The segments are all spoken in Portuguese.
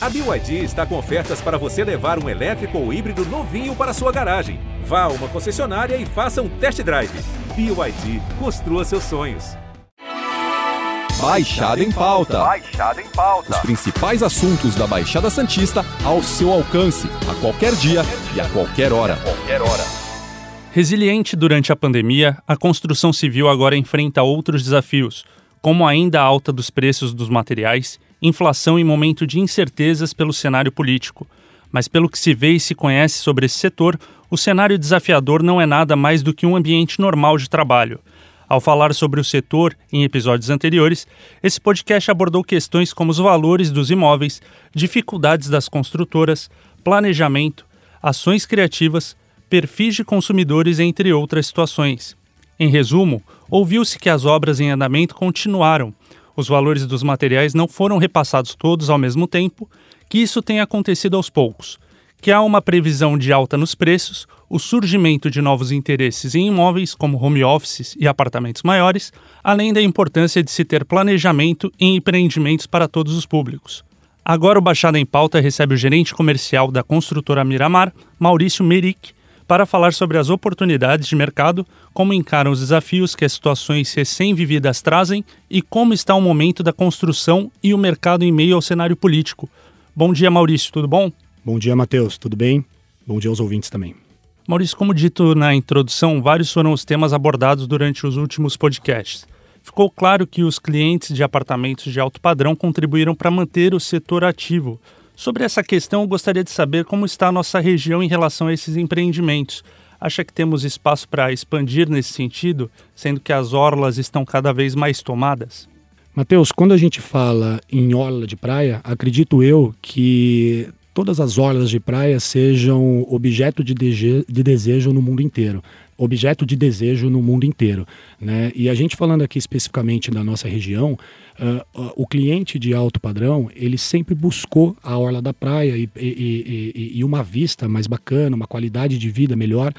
A BYD está com ofertas para você levar um elétrico ou híbrido novinho para sua garagem. Vá a uma concessionária e faça um test drive. BYD, construa seus sonhos. Baixada em pauta. Baixada em pauta. Os principais assuntos da Baixada Santista ao seu alcance, a qualquer dia e a qualquer hora. Qualquer hora. Resiliente durante a pandemia, a construção civil agora enfrenta outros desafios, como ainda a alta dos preços dos materiais, inflação e momento de incertezas pelo cenário político. Mas pelo que se vê e se conhece sobre esse setor, o cenário desafiador não é nada mais do que um ambiente normal de trabalho. Ao falar sobre o setor em episódios anteriores, esse podcast abordou questões como os valores dos imóveis, dificuldades das construtoras, planejamento, ações criativas, perfis de consumidores, entre outras situações. Em resumo, ouviu-se que as obras em andamento continuaram, os valores dos materiais não foram repassados todos ao mesmo tempo, que isso tem acontecido aos poucos que há uma previsão de alta nos preços, o surgimento de novos interesses em imóveis, como home offices e apartamentos maiores, além da importância de se ter planejamento em empreendimentos para todos os públicos. Agora o Baixada em Pauta recebe o gerente comercial da construtora Miramar, Maurício Meric, para falar sobre as oportunidades de mercado, como encaram os desafios que as situações recém-vividas trazem e como está o momento da construção e o mercado em meio ao cenário político. Bom dia, Maurício, tudo bom? Bom dia, Matheus. Tudo bem? Bom dia aos ouvintes também. Maurício, como dito na introdução, vários foram os temas abordados durante os últimos podcasts. Ficou claro que os clientes de apartamentos de alto padrão contribuíram para manter o setor ativo. Sobre essa questão, eu gostaria de saber como está a nossa região em relação a esses empreendimentos. Acha que temos espaço para expandir nesse sentido, sendo que as orlas estão cada vez mais tomadas? Matheus, quando a gente fala em orla de praia, acredito eu que todas as orlas de praia sejam objeto de, de desejo no mundo inteiro objeto de desejo no mundo inteiro. Né? E a gente falando aqui especificamente da nossa região, uh, o cliente de alto padrão, ele sempre buscou a orla da praia e, e, e, e uma vista mais bacana, uma qualidade de vida melhor.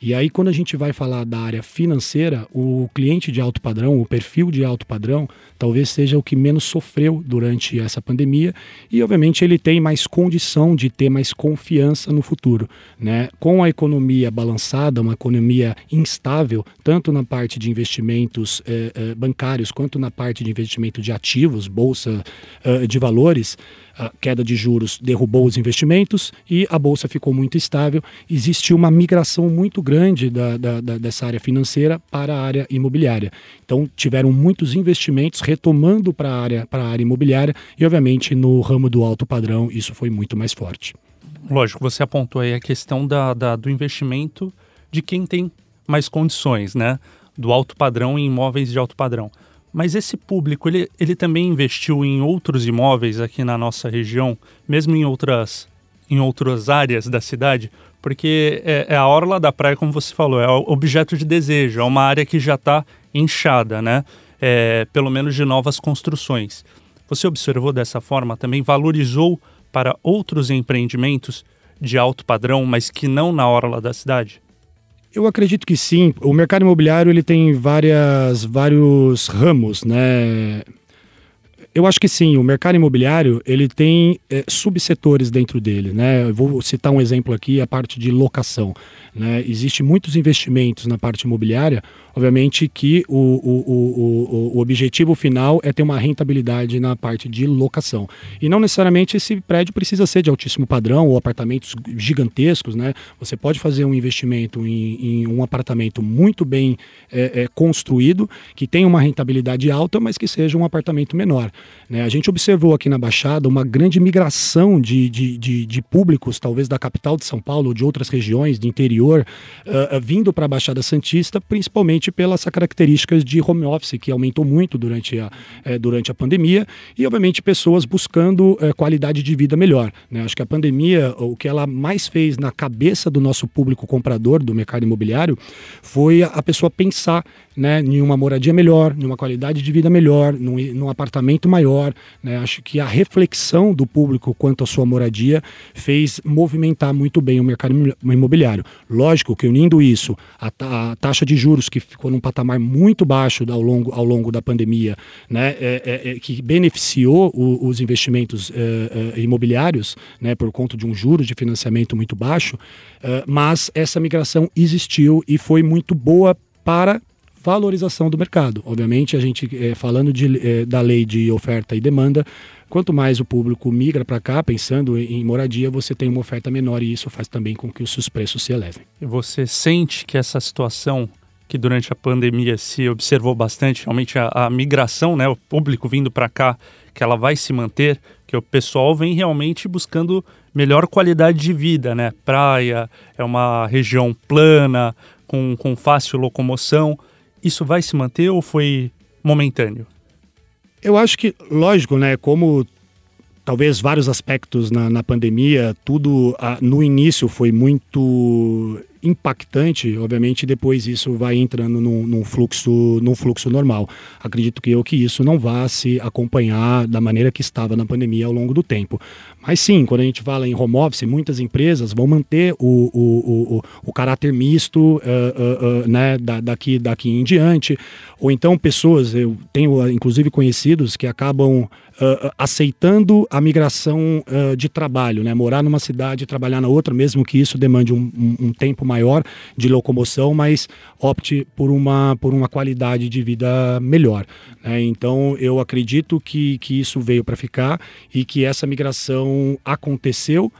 E aí, quando a gente vai falar da área financeira, o cliente de alto padrão, o perfil de alto padrão, talvez seja o que menos sofreu durante essa pandemia e, obviamente, ele tem mais condição de ter mais confiança no futuro. Né? Com a economia balançada, uma economia instável, tanto na parte de investimentos eh, eh, bancários quanto na parte de investimento de ativos, bolsa eh, de valores, a queda de juros derrubou os investimentos e a bolsa ficou muito estável. Existiu uma migração muito grande da, da, da, dessa área financeira para a área imobiliária. Então, tiveram muitos investimentos retomando para a área, para a área imobiliária e, obviamente, no ramo do alto padrão, isso foi muito mais forte. Lógico, você apontou aí a questão da, da, do investimento de quem tem mais condições, né? Do alto padrão em imóveis de alto padrão. Mas esse público, ele, ele também investiu em outros imóveis aqui na nossa região, mesmo em outras, em outras áreas da cidade, porque é, é a orla da praia, como você falou, é objeto de desejo, é uma área que já está inchada, né? É, pelo menos de novas construções. Você observou dessa forma, também valorizou para outros empreendimentos de alto padrão, mas que não na orla da cidade? Eu acredito que sim. O mercado imobiliário ele tem várias, vários ramos, né? Eu acho que sim, o mercado imobiliário ele tem é, subsetores dentro dele. Né? Eu vou citar um exemplo aqui, a parte de locação. Né? Existem muitos investimentos na parte imobiliária, obviamente que o, o, o, o, objetivo final é ter uma rentabilidade na parte de locação. E não necessariamente esse prédio precisa ser de altíssimo padrão ou apartamentos gigantescos. Né? Você pode fazer um investimento em, em um apartamento muito bem é, é, construído, que tenha uma rentabilidade alta, mas que seja um apartamento menor. Né? A gente observou aqui na Baixada uma grande migração de, de, de, de públicos, talvez da capital de São Paulo ou de outras regiões de interior, uh, vindo para a Baixada Santista, principalmente pelas características de home office, que aumentou muito durante a, eh, durante a pandemia, e obviamente pessoas buscando eh, qualidade de vida melhor. Né? Acho que a pandemia, o que ela mais fez na cabeça do nosso público comprador do mercado imobiliário, foi a pessoa pensar né, em uma moradia melhor, em uma qualidade de vida melhor, num, num apartamento maior. Né? Acho que a reflexão do público quanto à sua moradia fez movimentar muito bem o mercado imobiliário. Lógico que unindo isso, a, a taxa de juros que ficou num patamar muito baixo ao longo, ao longo da pandemia, né, é, é, é, que beneficiou o, os investimentos é, é, imobiliários, né, por conta de um juros de financiamento muito baixo, é, mas essa migração existiu e foi muito boa para valorização do mercado. Obviamente, a gente falando de, da lei de oferta e demanda, quanto mais o público migra para cá, pensando em moradia, você tem uma oferta menor e isso faz também com que os seus preços se elevem. E você sente que essa situação que durante a pandemia se observou bastante, realmente a, a migração, né, o público vindo para cá, que ela vai se manter, que o pessoal vem realmente buscando melhor qualidade de vida, né? Praia, é uma região plana, com, com fácil locomoção. Isso vai se manter ou foi momentâneo? Eu acho que, lógico, né? Como talvez vários aspectos na, na pandemia, tudo a, no início foi muito impactante, obviamente depois isso vai entrando num, num, fluxo, num fluxo normal. Acredito que eu que isso não vá se acompanhar da maneira que estava na pandemia ao longo do tempo. Mas sim, quando a gente fala em home office, muitas empresas vão manter o, o, o, o caráter misto uh, uh, uh, né, da, daqui, daqui em diante. Ou então pessoas, eu tenho inclusive conhecidos que acabam aceitando a migração de trabalho, né, morar numa cidade e trabalhar na outra, mesmo que isso demande um, um, um tempo maior de locomoção, mas opte por uma, por uma qualidade de vida melhor. Né? Então, eu acredito que, que isso veio para ficar e que essa migração aconteceu.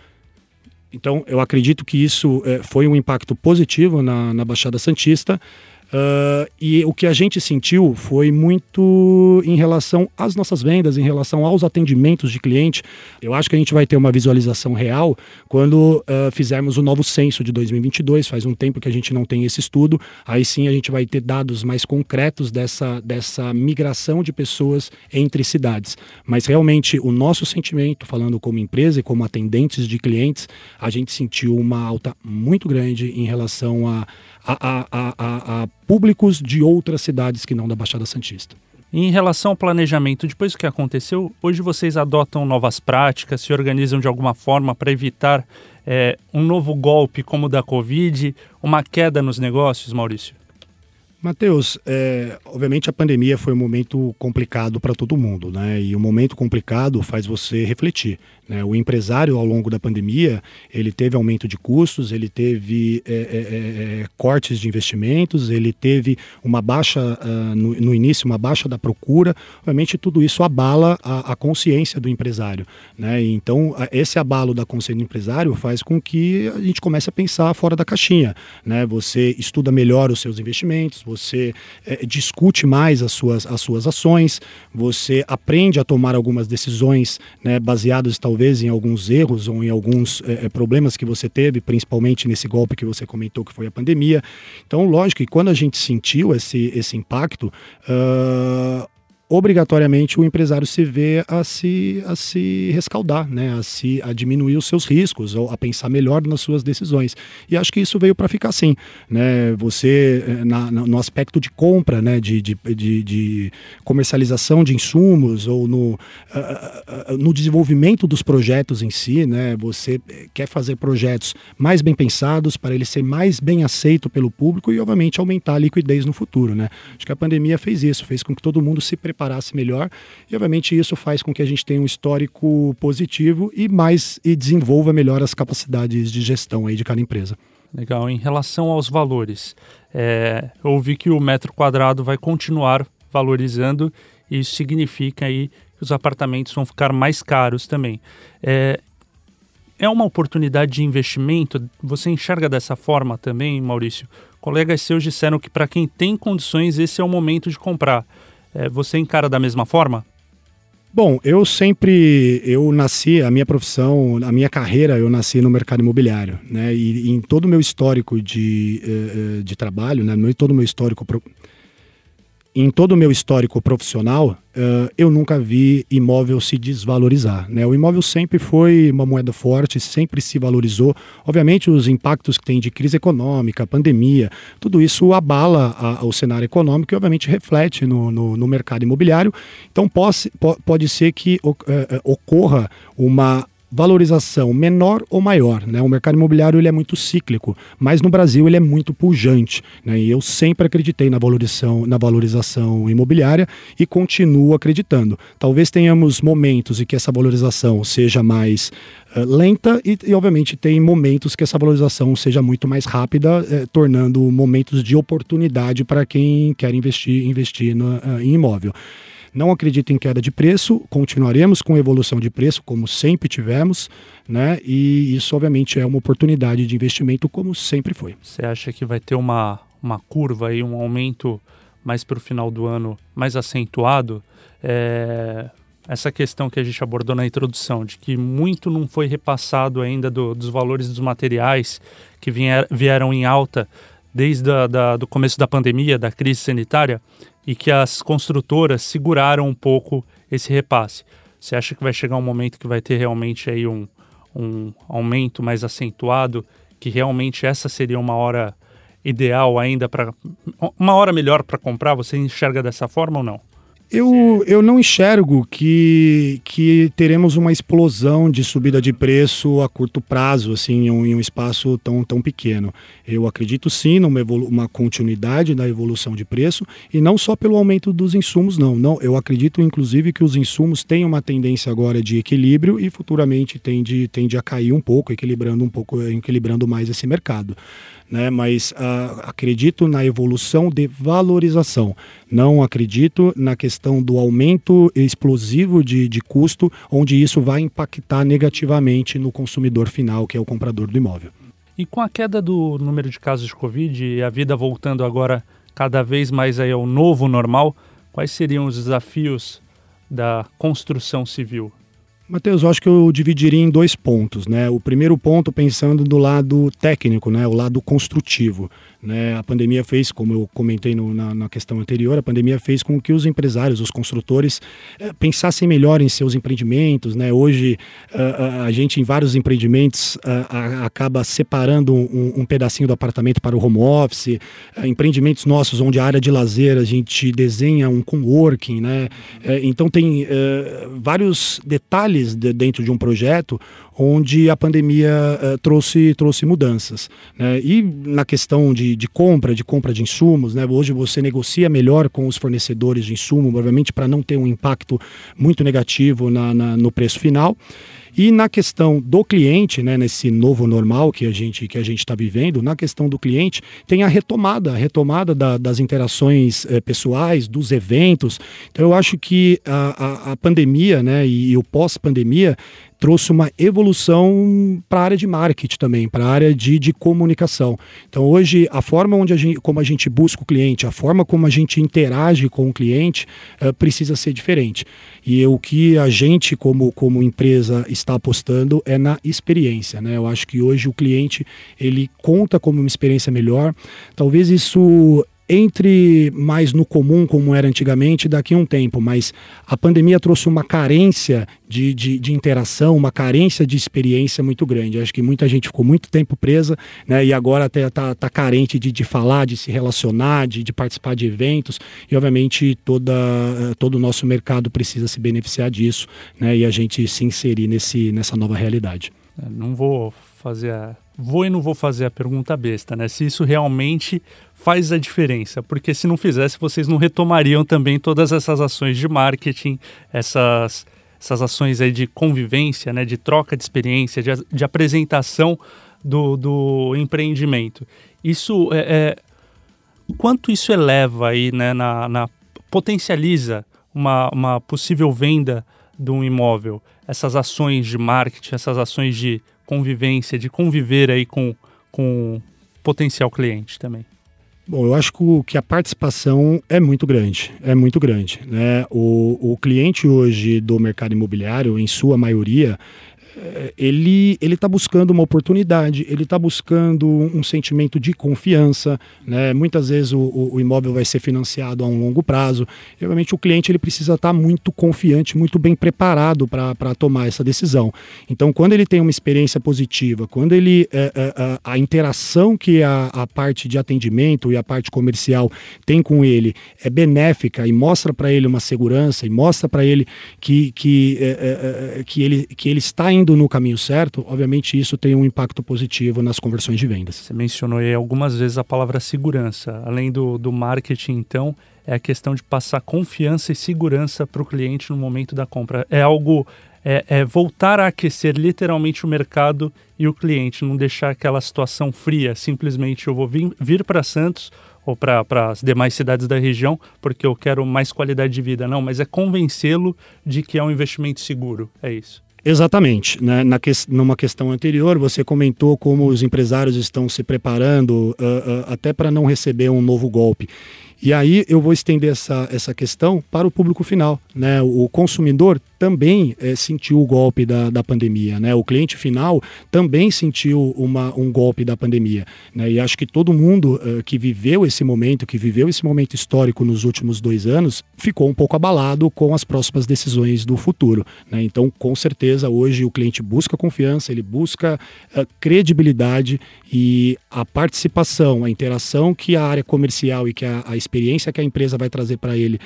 Então, eu acredito que isso é, foi um impacto positivo na, na Baixada Santista. Uh, e o que a gente sentiu foi muito em relação às nossas vendas, em relação aos atendimentos de cliente. Eu acho que a gente vai ter uma visualização real quando uh, fizermos o novo censo de 2022. Faz um tempo que a gente não tem esse estudo. Aí sim a gente vai ter dados mais concretos dessa, dessa migração de pessoas entre cidades. Mas realmente o nosso sentimento, falando como empresa e como atendentes de clientes, a gente sentiu uma alta muito grande em relação a a, a, a, a públicos de outras cidades que não da Baixada Santista. Em relação ao planejamento, depois do que aconteceu, hoje vocês adotam novas práticas, se organizam de alguma forma para evitar é, um novo golpe como o da Covid, uma queda nos negócios, Maurício? Matheus, é, obviamente a pandemia foi um momento complicado para todo mundo, né? E o um momento complicado faz você refletir. Né? O empresário, ao longo da pandemia, ele teve aumento de custos, ele teve é, é, é, é cortes de investimentos, ele teve uma baixa, uh, no, no, início, uma baixa da procura. Obviamente, tudo isso abala a, a consciência do empresário. Né? Então, esse abalo da consciência do empresário faz com que a gente comece a pensar fora da caixinha. Né? Você estuda melhor os seus investimentos, você é, discute mais as suas, as suas ações, você aprende a tomar algumas decisões né, baseadas, talvez, em alguns erros ou em alguns é, problemas que você teve, principalmente nesse golpe que você comentou que foi a pandemia. Então, lógico que quando a gente sentiu esse, esse impacto, uh, obrigatoriamente o empresário se vê a se, a se rescaldar, né? a, se, a diminuir os seus riscos, ou a pensar melhor nas suas decisões. E acho que isso veio para ficar assim. Né? Você, eh, na, no aspecto de compra, né? de, de, de, de comercialização de insumos, ou no, uh, uh, no desenvolvimento dos projetos em si, né? você quer fazer projetos mais bem pensados para ele ser mais bem aceito pelo público e, obviamente, aumentar a liquidez no futuro. Né? Acho que a pandemia fez isso, fez com que todo mundo se preparasse melhor. E, obviamente, isso faz com que a gente tenha um histórico positivo e mais e desenvolva melhor as capacidades de gestão aí de cada empresa. Legal. Em relação aos valores, é, eu ouvi que o metro quadrado vai continuar valorizando e isso significa aí que os apartamentos vão ficar mais caros também. É, é uma oportunidade de investimento? Você enxerga dessa forma também, Maurício? Colegas seus disseram que para quem tem condições esse é o momento de comprar. É, você encara da mesma forma? Bom, eu sempre, eu nasci, a minha profissão, a minha carreira, eu nasci no mercado imobiliário, né? E, e em todo o meu histórico de, eh, eh, de trabalho, né? Todo o meu histórico em todo o meu histórico profissional, uh, eu nunca vi imóvel se desvalorizar. Né? O imóvel sempre foi uma moeda forte, sempre se valorizou. Obviamente, os impactos que tem de crise econômica, pandemia, tudo isso abala a, o cenário econômico e, obviamente, reflete no, no, no mercado imobiliário. Então, pode, pode ser que uh, ocorra uma valorização menor ou maior. Né? O mercado imobiliário ele é muito cíclico, mas no Brasil ele é muito pujante. Né? E eu sempre acreditei na valorização, na valorização imobiliária e continuo acreditando. Talvez tenhamos momentos em que essa valorização seja mais uh, lenta e, e, obviamente, tem momentos que essa valorização seja muito mais rápida, uh, tornando momentos de oportunidade para quem quer investir, investir no, uh, em imóvel. Não acredito em queda de preço, continuaremos com evolução de preço, como sempre tivemos, né? E isso, obviamente, é uma oportunidade de investimento, como sempre foi. Você acha que vai ter uma, uma curva aí, um aumento mais para o final do ano mais acentuado? É, essa questão que a gente abordou na introdução, de que muito não foi repassado ainda do, dos valores dos materiais que vier, vieram em alta desde o do começo da pandemia, da crise sanitária, e que as construtoras seguraram um pouco esse repasse. Você acha que vai chegar um momento que vai ter realmente aí um, um aumento mais acentuado, que realmente essa seria uma hora ideal ainda para uma hora melhor para comprar? Você enxerga dessa forma ou não? Eu, eu não enxergo que, que teremos uma explosão de subida de preço a curto prazo, assim, em um, em um espaço tão, tão pequeno. Eu acredito sim numa uma continuidade da evolução de preço e não só pelo aumento dos insumos, não. não. Eu acredito, inclusive, que os insumos têm uma tendência agora de equilíbrio e futuramente tende, tende a cair um pouco, equilibrando um pouco, equilibrando mais esse mercado né? mas uh, acredito na evolução de valorização. Não acredito na questão do aumento explosivo de, de custo, onde isso vai impactar negativamente no consumidor final, que é o comprador do imóvel. E com a queda do número de casos de Covid e a vida voltando agora cada vez mais aí ao novo normal, quais seriam os desafios da construção civil? Matheus, eu acho que eu dividiria em dois pontos, né? O primeiro ponto pensando do lado técnico, né? O lado construtivo. Né? A pandemia fez, como eu comentei no, na, na, questão anterior, a pandemia fez com que os empresários, os construtores, eh, pensassem melhor em seus empreendimentos. Né? Hoje, a, gente em vários empreendimentos a, acaba separando um, um, pedacinho do apartamento para o home office. empreendimentos nossos, onde a área de lazer a gente desenha um coworking. Né? Eh, então, tem eh, vários detalhes de, dentro de um projeto onde a pandemia uh, trouxe, trouxe mudanças. Né? E na questão de, de compra, de compra de insumos, né? hoje você negocia melhor com os fornecedores de insumo, obviamente para não ter um impacto muito negativo na, na, no preço final. E na questão do cliente, né, nesse novo normal que a gente que a gente está vivendo, na questão do cliente tem a retomada, a retomada da, das interações eh, pessoais, dos eventos. Então eu acho que a, a, a pandemia, né, e, e o pós-pandemia trouxe uma evolução para a área de marketing também, para a área de, de comunicação. Então hoje a forma onde a gente, como a gente busca o cliente, a forma como a gente interage com o cliente uh, precisa ser diferente. E o que a gente como, como empresa está apostando é na experiência, né? Eu acho que hoje o cliente ele conta como uma experiência melhor. Talvez isso entre mais no comum, como era antigamente, daqui a um tempo, mas a pandemia trouxe uma carência de, de, de, interação, uma carência de experiência muito grande. Acho que muita gente ficou muito tempo presa né, e agora até está tá carente de, de falar, de se relacionar, de, de participar de eventos, e obviamente toda, todo o nosso mercado precisa se beneficiar disso né, e a gente se inserir nesse, nessa nova realidade. É, não vou fazer a vou e não vou fazer a pergunta besta, né? Se isso realmente faz a diferença, porque se não fizesse, vocês não retomariam também todas essas ações de marketing, essas, essas ações aí de convivência, né? De troca de experiência, de, de apresentação do, do empreendimento. Isso é, é, quanto isso eleva aí, né? Na, na potencializa uma, uma possível venda de um imóvel, essas ações de marketing, essas ações de convivência, de conviver aí com, com potencial cliente também? Bom, eu acho que a participação é muito grande, é muito grande. Né? O, o cliente hoje do mercado imobiliário, em sua maioria, ele ele está buscando uma oportunidade, ele está buscando um sentimento de confiança, né? Muitas vezes o, o, imóvel vai ser financiado a um longo prazo. E, obviamente o cliente ele precisa estar tá muito confiante, muito bem preparado para tomar essa decisão. Então, quando ele tem uma experiência positiva, quando ele é, é, é, a interação que a, a parte de atendimento e a parte comercial tem com ele é benéfica e mostra para ele uma segurança e mostra para ele que que, é, é, que ele que ele está indo no caminho certo, obviamente isso tem um impacto positivo nas conversões de vendas. Você mencionou aí algumas vezes a palavra segurança. Além do, do marketing, então, é a questão de passar confiança e segurança para o cliente no momento da compra. É algo. É, é, voltar a aquecer literalmente o mercado e o cliente, não deixar aquela situação fria. Simplesmente eu vou vir, vir para Santos ou para as demais cidades da região porque eu quero mais qualidade de vida. Não, mas é convencê-lo de que é um investimento seguro. É isso. Exatamente. Né? Na que, numa questão anterior, você comentou como os empresários estão se preparando uh, uh, até para não receber um novo golpe. E aí eu vou estender essa, essa questão para o público final. Né? O consumidor também é, sentiu o golpe da, da pandemia, né? O cliente final também sentiu uma, um golpe da pandemia, né? E acho que todo mundo uh, que viveu esse momento, que viveu esse momento histórico nos últimos dois anos, ficou um pouco abalado com as próximas decisões do futuro, né? Então, com certeza, hoje o cliente busca confiança, ele busca uh, credibilidade e a participação, a interação que a área comercial e que a, a experiência que a empresa vai trazer para ele,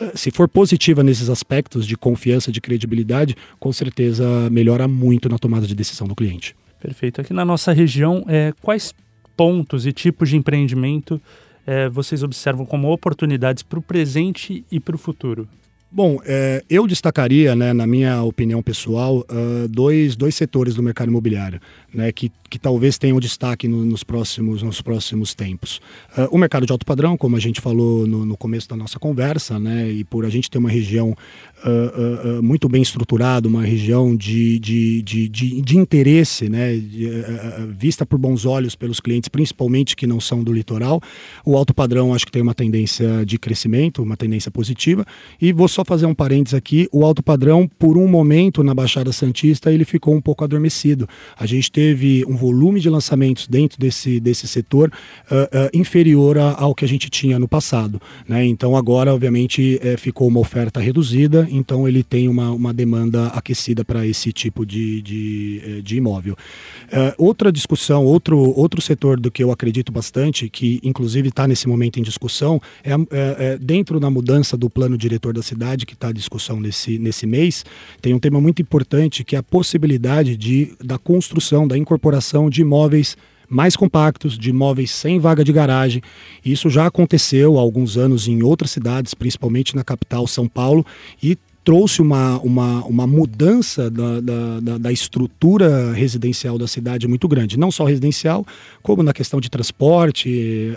uh, se for positiva nesses aspectos de confiança, de de credibilidade, com certeza melhora muito na tomada de decisão do cliente. Perfeito. Aqui na nossa região, é, quais pontos e tipos de empreendimento é, vocês observam como oportunidades para o presente e para o futuro? Bom, é, eu destacaria, né, na minha opinião pessoal, uh, dois, dois setores do mercado imobiliário né, que, que talvez tenham destaque no, nos, próximos, nos próximos tempos. Uh, o mercado de alto padrão, como a gente falou no, no, começo da nossa conversa, né, e por a gente ter uma região uh, muito bem estruturada, uma região de, de, de, de, de interesse, né, de, vista por bons olhos pelos clientes, principalmente que não são do litoral, o alto padrão acho que tem uma tendência de crescimento, uma tendência positiva, e vou só fazer um parênteses aqui, o alto padrão, por um momento na Baixada Santista, ele ficou um pouco adormecido. A gente teve um volume de lançamentos dentro desse, desse setor uh, uh, inferior ao que a gente tinha no passado. Né? Então agora, obviamente, é, ficou uma oferta reduzida, então ele tem uma, uma demanda aquecida para esse tipo de, de, eh, de imóvel. Uh, outra discussão, outro, outro setor do que eu acredito bastante, que inclusive está nesse momento em discussão, é, é, é dentro da mudança do plano diretor da cidade que está a discussão nesse, nesse mês, tem um tema muito importante que é a possibilidade de, da construção, da incorporação de imóveis mais compactos, de imóveis sem vaga de garagem. Isso já aconteceu há alguns anos em outras cidades, principalmente na capital São Paulo, e trouxe uma, uma, uma mudança da, da, da, estrutura residencial da cidade muito grande. Não só residencial, como na questão de transporte,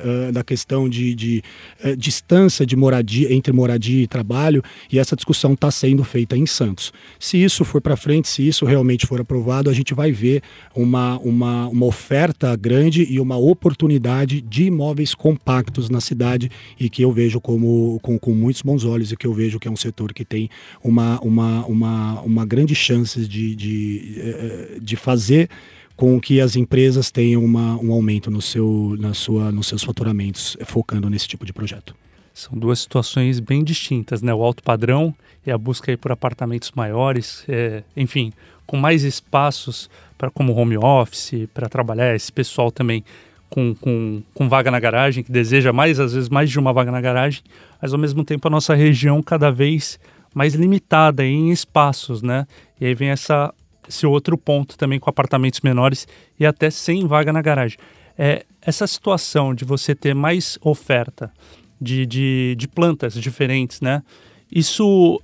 uh, na questão de, de uh, distância de moradia entre moradia e trabalho. E essa discussão está sendo feita em Santos. Se isso for para frente, se isso realmente for aprovado, a gente vai ver uma, uma, uma oferta grande e uma oportunidade de imóveis compactos na cidade e que eu vejo como com, com muitos bons olhos e que eu vejo que é um setor que tem uma, uma, uma, uma grande chance de, de, eh, de fazer com que as empresas tenham uma, um aumento no seu, na sua, nos seus faturamentos, focando nesse tipo de projeto. São duas situações bem distintas, né? O alto padrão e a busca aí por apartamentos maiores, é, enfim, com mais espaços para como home office, para trabalhar, esse pessoal também com, com, com vaga na garagem, que deseja mais, às vezes mais de uma vaga na garagem, mas ao mesmo tempo a nossa região cada vez mais limitada em espaços, né? E aí vem essa, esse outro ponto também com apartamentos menores e até sem vaga na garagem. É, essa situação de você ter mais oferta de, de, de plantas diferentes, né? Isso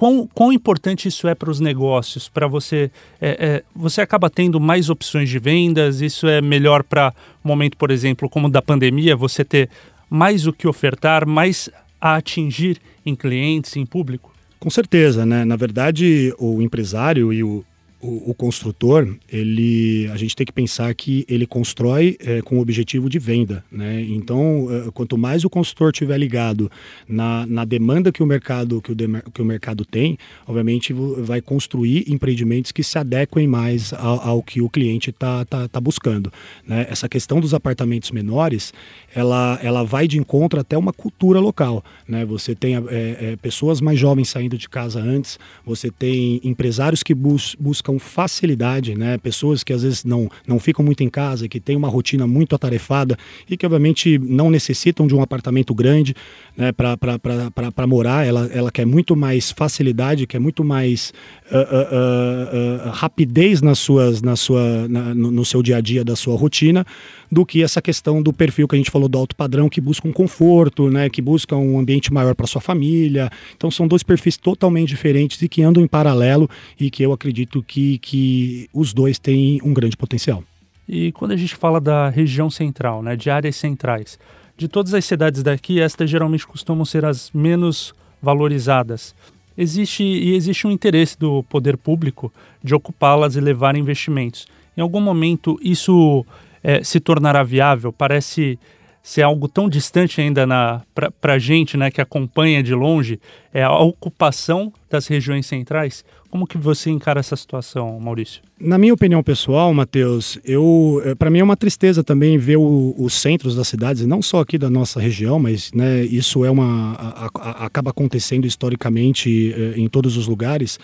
quão, quão importante isso é para os negócios? Para você, é, é, você acaba tendo mais opções de vendas? Isso é melhor para um momento, por exemplo, como da pandemia, você ter mais o que ofertar, mais a atingir em clientes, em público? Com certeza, né? Na verdade, o empresário e o, o, o, construtor, ele, a gente tem que pensar que ele constrói é, com o objetivo de venda, né? Então, é, quanto mais o construtor tiver ligado na, na demanda que o mercado que o, de, que o mercado tem, obviamente vai construir empreendimentos que se adequem mais ao, ao que o cliente está tá, tá buscando, né? Essa questão dos apartamentos menores, ela, ela vai de encontro até uma cultura local, né? Você tem é, é pessoas mais jovens saindo de casa antes, você tem empresários que bus, buscam facilidade, né? Pessoas que às vezes não, não ficam muito em casa, que têm uma rotina muito atarefada e que obviamente não necessitam de um apartamento grande né, para morar. Ela, ela quer muito mais facilidade, quer muito mais uh, uh, uh, rapidez nas suas, na sua, na, no, no seu dia a dia da sua rotina do que essa questão do perfil que a gente falou do alto padrão, que busca um conforto, né, que busca um ambiente maior para sua família. Então são dois perfis totalmente diferentes e que andam em paralelo e que eu acredito que, que os dois têm um grande potencial. E quando a gente fala da região central, né, de áreas centrais, de todas as cidades daqui, estas geralmente costumam ser as menos valorizadas. Existe e existe um interesse do poder público de ocupá-las e levar investimentos. Em algum momento isso é, se tornará viável? Parece ser algo tão distante ainda para a gente, né, que acompanha de longe, é a ocupação das regiões centrais. Como que você encara essa situação, Maurício? Na minha opinião pessoal, Matheus, eu eh, para mim é uma tristeza também ver os centros das cidades, não só aqui da nossa região, mas né, isso é uma a, a, acaba acontecendo historicamente eh, em todos os lugares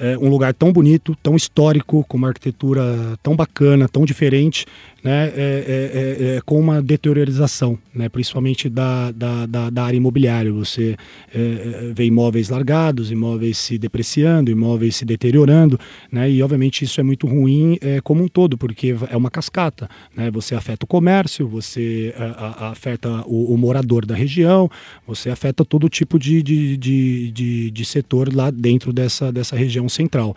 é, um lugar tão bonito, tão histórico, com uma arquitetura tão bacana, tão diferente, né, é, é, é, é com uma deteriorização, né, principalmente da, da, da, da área imobiliária. Você é, vê imóveis largados, imóveis se depreciando, imóveis se deteriorando, né, e obviamente isso é muito ruim como um todo, porque é uma cascata. Né, você afeta o comércio, você a, a, afeta o, o, morador da região, você afeta todo tipo de, de, de, de, de setor lá dentro dessa, dessa região central.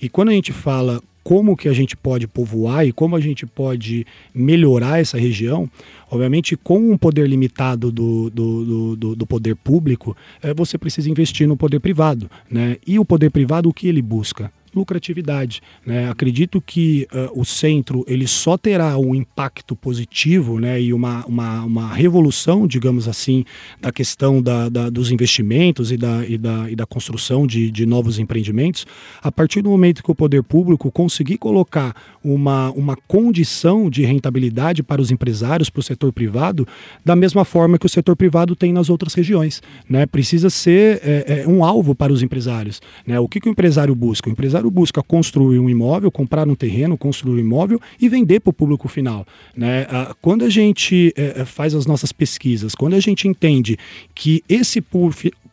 E quando a gente fala como que a gente pode povoar e como a gente pode melhorar essa região, obviamente com um poder limitado do, do, do, do poder público, é, você precisa investir no poder privado. Né? E o poder privado, o que ele busca? Lucratividade. Né? Acredito que uh, o centro ele só terá um impacto positivo né? e uma, uma, uma revolução, digamos assim, da questão da, da, dos investimentos e da, e da, e da construção de, de novos empreendimentos a partir do momento que o poder público conseguir colocar uma, uma condição de rentabilidade para os empresários, para o setor privado, da mesma forma que o setor privado tem nas outras regiões. Né? Precisa ser é, é, um alvo para os empresários. Né? O que, que o empresário busca? O empresário busca construir um imóvel, comprar um terreno, construir um imóvel e vender para o público final. Né? Quando a gente é, faz as nossas pesquisas, quando a gente entende que esse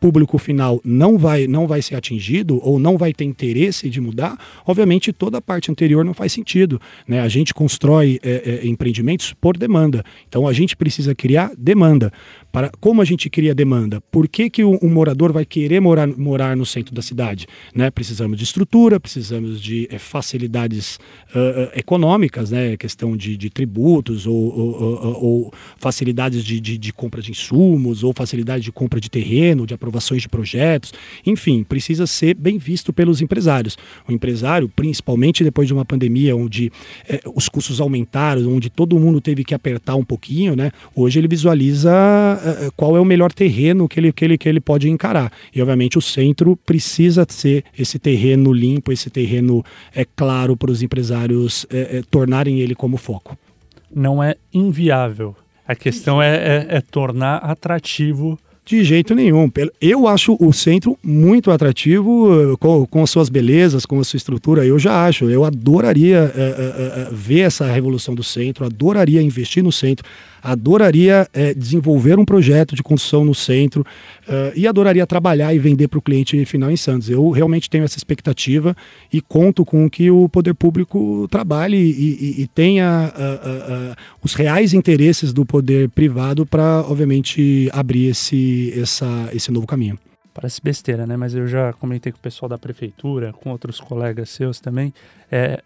público final não vai, não vai ser atingido ou não vai ter interesse de mudar, obviamente toda a parte anterior não faz sentido. Né? A gente constrói é, é, empreendimentos por demanda. Então a gente precisa criar demanda. Para, como a gente cria demanda? Por que, que um, um morador vai querer morar, morar no centro da cidade? Né? Precisamos de estrutura, precisamos de é, facilidades uh, econômicas, né? questão de, de tributos ou, ou, ou, ou facilidades de, de, de compra de insumos ou facilidade de compra de terreno, de aprovação aprovações de projetos, enfim, precisa ser bem visto pelos empresários. O empresário, principalmente depois de uma pandemia onde eh, os custos aumentaram, onde todo mundo teve que apertar um pouquinho, né? Hoje ele visualiza eh, qual é o melhor terreno que ele, que, ele, que ele pode encarar. E obviamente o centro precisa ser esse terreno limpo, esse terreno é claro para os empresários eh, tornarem ele como foco. Não é inviável. A questão é, é, é tornar atrativo de jeito nenhum. Eu acho o centro muito atrativo, eh, com, com as suas belezas, com a sua estrutura. Eu já acho. Eu adoraria é, é, ver essa revolução do centro, adoraria investir no centro adoraria é, desenvolver um projeto de construção no centro uh, e adoraria trabalhar e vender para o cliente final em Santos. Eu realmente tenho essa expectativa e conto com que o poder público trabalhe e, e, e tenha uh, uh, os reais interesses do poder privado para, obviamente, abrir esse, essa, esse novo caminho. Parece besteira, né? Mas eu já comentei com o pessoal da prefeitura, com outros colegas seus também. É,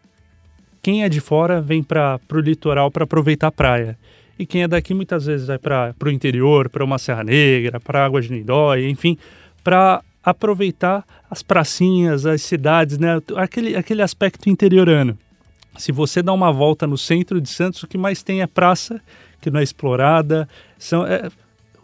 quem é de fora vem para o litoral para aproveitar a praia. E quem é daqui muitas vezes vai para o interior, para uma Serra Negra, para Água de Nidóia, enfim, para aproveitar as pracinhas, as cidades, né? aquele, aquele aspecto interiorano. Se você dá uma volta no centro de Santos, o que mais tem é praça que não é explorada, são, é,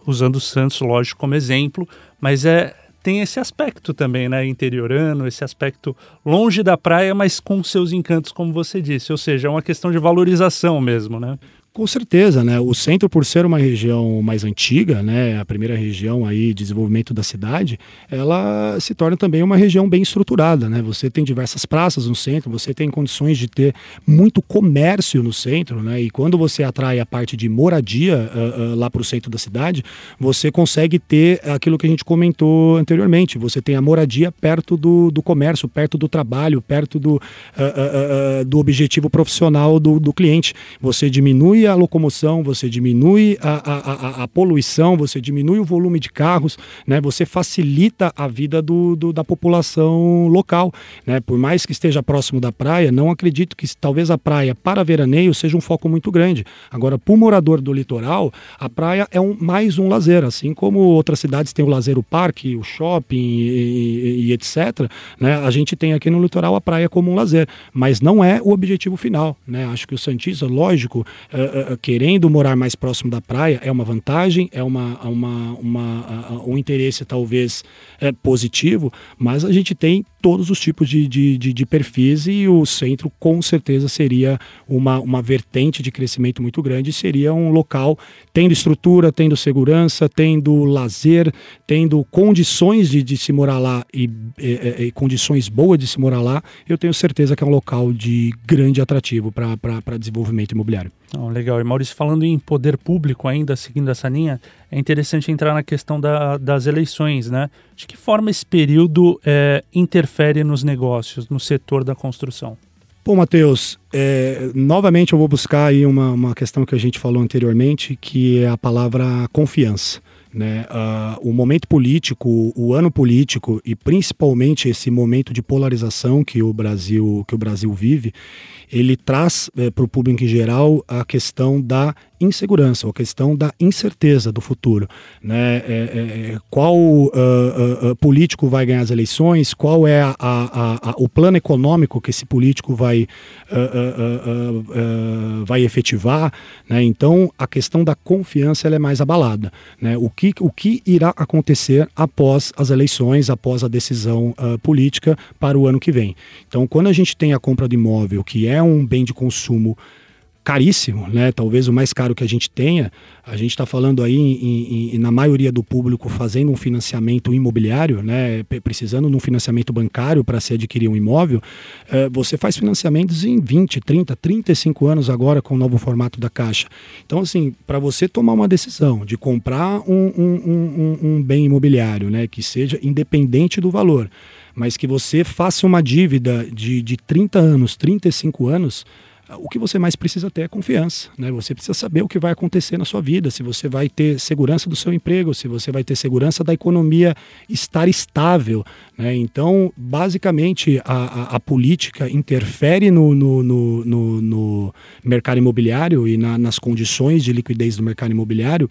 usando Santos, lógico, como exemplo, mas é tem esse aspecto também, né, interiorano, esse aspecto longe da praia, mas com seus encantos, como você disse, ou seja, é uma questão de valorização mesmo, né? Com certeza, né? O centro, por ser uma região mais antiga, né, a primeira região aí de desenvolvimento da cidade, ela se torna também uma região bem estruturada, né? Você tem diversas praças no centro, você tem condições de ter muito comércio no centro, né? E quando você atrai a parte de moradia uh, uh, lá para o centro da cidade, você consegue ter aquilo que a gente comentou anteriormente. Você tem a moradia perto do, do comércio, perto do trabalho, perto do, uh, do objetivo profissional do, do cliente. Você diminui a locomoção, você diminui a, a, a, a, poluição, você diminui o volume de carros, né? você facilita a vida do, do, da população local. Né? Por mais que esteja próximo da praia, não acredito que talvez a praia para veraneio seja um foco muito grande. Agora, para o morador do litoral, a praia é um, mais um lazer, assim como outras cidades têm o lazer, o parque, o shopping e, e, e etc. Né? A gente tem aqui no litoral a praia como um lazer, mas não é o objetivo final. Né? Acho que o Santista, lógico, uh, querendo morar mais próximo da praia é uma vantagem, é uma, uma, uma uh, um interesse talvez é, positivo, mas a gente tem todos os tipos de, de, de, de, perfis e o centro com certeza seria uma, uma vertente de crescimento muito grande, seria um local tendo estrutura, tendo segurança, tendo lazer, tendo condições de, de se morar lá e, e, e, condições boas de se morar lá, eu tenho certeza que é um local de grande atrativo para desenvolvimento imobiliário. Oh, legal. E Maurício, falando em poder público ainda, seguindo essa linha, é interessante entrar na questão da, das eleições, né? De que forma esse período é, interfere nos negócios, no setor da construção? Bom, Matheus, é, novamente eu vou buscar aí uma, uma questão que a gente falou anteriormente, que é a palavra confiança. Né? Uh, o momento político, o ano político e principalmente esse momento de polarização que o Brasil, que o Brasil vive, ele traz é, para o público em geral a questão da insegurança, a questão da incerteza do futuro. Né? É, é, qual uh, uh, político vai ganhar as eleições, qual é a, a, a, o plano econômico que esse político vai, uh, vai efetivar. Né? Então, a questão da confiança é mais abalada. Né? O, que, o que irá acontecer após as eleições, após a decisão política para o ano que vem. Então, quando a gente tem a compra de imóvel, que é um bem de consumo caríssimo, né? Talvez o mais caro que a gente tenha. A gente está falando aí, em, em, na maioria do público, fazendo um financiamento imobiliário, né? Precisando de um financiamento bancário para se adquirir um imóvel. É, você faz financiamentos em 20, 30, 35 anos agora com o novo formato da Caixa. Então, assim, para você tomar uma decisão de comprar um, um, um, um bem imobiliário, né? Que seja independente do valor, mas que você faça uma dívida de, de 30 anos, 35 anos o que você mais precisa ter é confiança. Né? Você precisa saber o que vai acontecer na sua vida, se você vai ter segurança do seu emprego, se você vai ter segurança da economia estar estável. Né? Então, basicamente, a, a, a política interfere no, no, no, no, mercado imobiliário e na, nas condições de liquidez do mercado imobiliário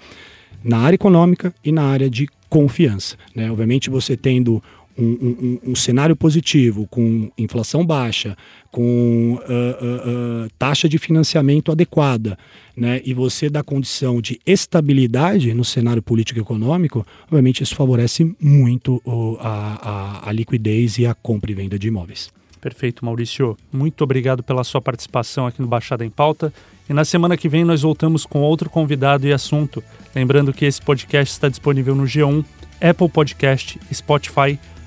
na área econômica e na área de confiança. Né? Obviamente, você tendo um, um, um, cenário positivo, com inflação baixa, com uh, uh, uh, taxa de financiamento adequada, né, e você dá condição de estabilidade no cenário político e econômico, obviamente isso favorece muito a, a, a liquidez e a compra e venda de imóveis. Perfeito, Maurício. Muito obrigado pela sua participação aqui no Baixada em Pauta. E na semana que vem nós voltamos com outro convidado e assunto. Lembrando que esse podcast está disponível no G1, Apple Podcast, Spotify